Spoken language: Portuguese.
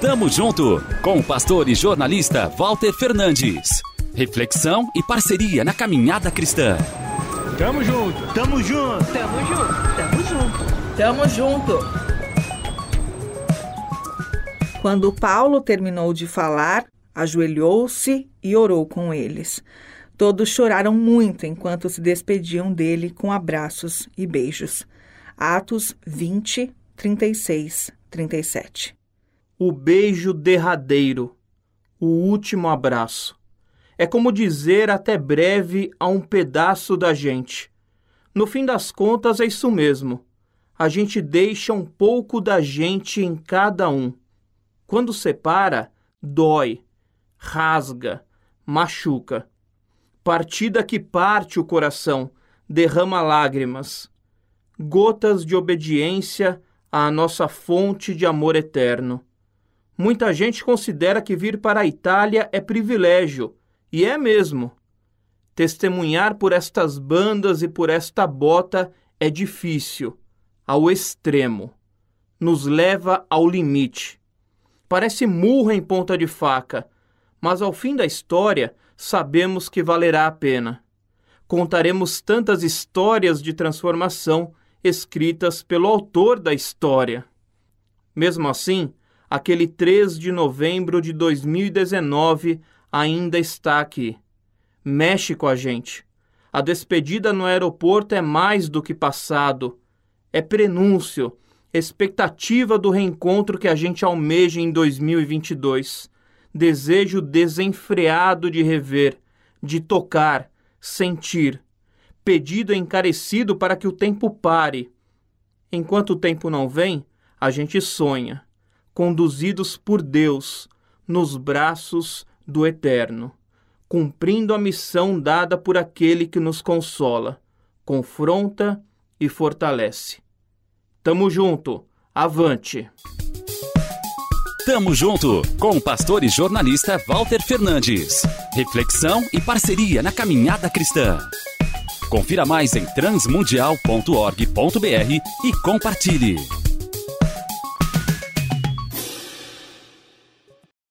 Tamo junto com o pastor e jornalista Walter Fernandes. Reflexão e parceria na caminhada cristã. Tamo junto, tamo junto, tamo junto, tamo junto, tamo junto. Quando Paulo terminou de falar, ajoelhou-se e orou com eles. Todos choraram muito enquanto se despediam dele com abraços e beijos. Atos 20, 36, 37. O beijo derradeiro, o último abraço. É como dizer até breve a um pedaço da gente. No fim das contas, é isso mesmo. A gente deixa um pouco da gente em cada um. Quando separa, dói, rasga, machuca. Partida que parte o coração, derrama lágrimas, gotas de obediência à nossa fonte de amor eterno. Muita gente considera que vir para a Itália é privilégio, e é mesmo. Testemunhar por estas bandas e por esta bota é difícil, ao extremo. Nos leva ao limite. Parece murro em ponta de faca, mas ao fim da história sabemos que valerá a pena. Contaremos tantas histórias de transformação escritas pelo autor da história. Mesmo assim, aquele 3 de novembro de 2019 ainda está aqui. Mexe com a gente. A despedida no aeroporto é mais do que passado, é prenúncio, expectativa do reencontro que a gente almeja em 2022 desejo desenfreado de rever, de tocar, sentir, pedido encarecido para que o tempo pare. Enquanto o tempo não vem, a gente sonha, conduzidos por Deus, nos braços do Eterno, cumprindo a missão dada por aquele que nos consola, confronta e fortalece. Tamo junto, avante! Tamo junto com o pastor e jornalista Walter Fernandes. Reflexão e parceria na caminhada cristã. Confira mais em transmundial.org.br e compartilhe.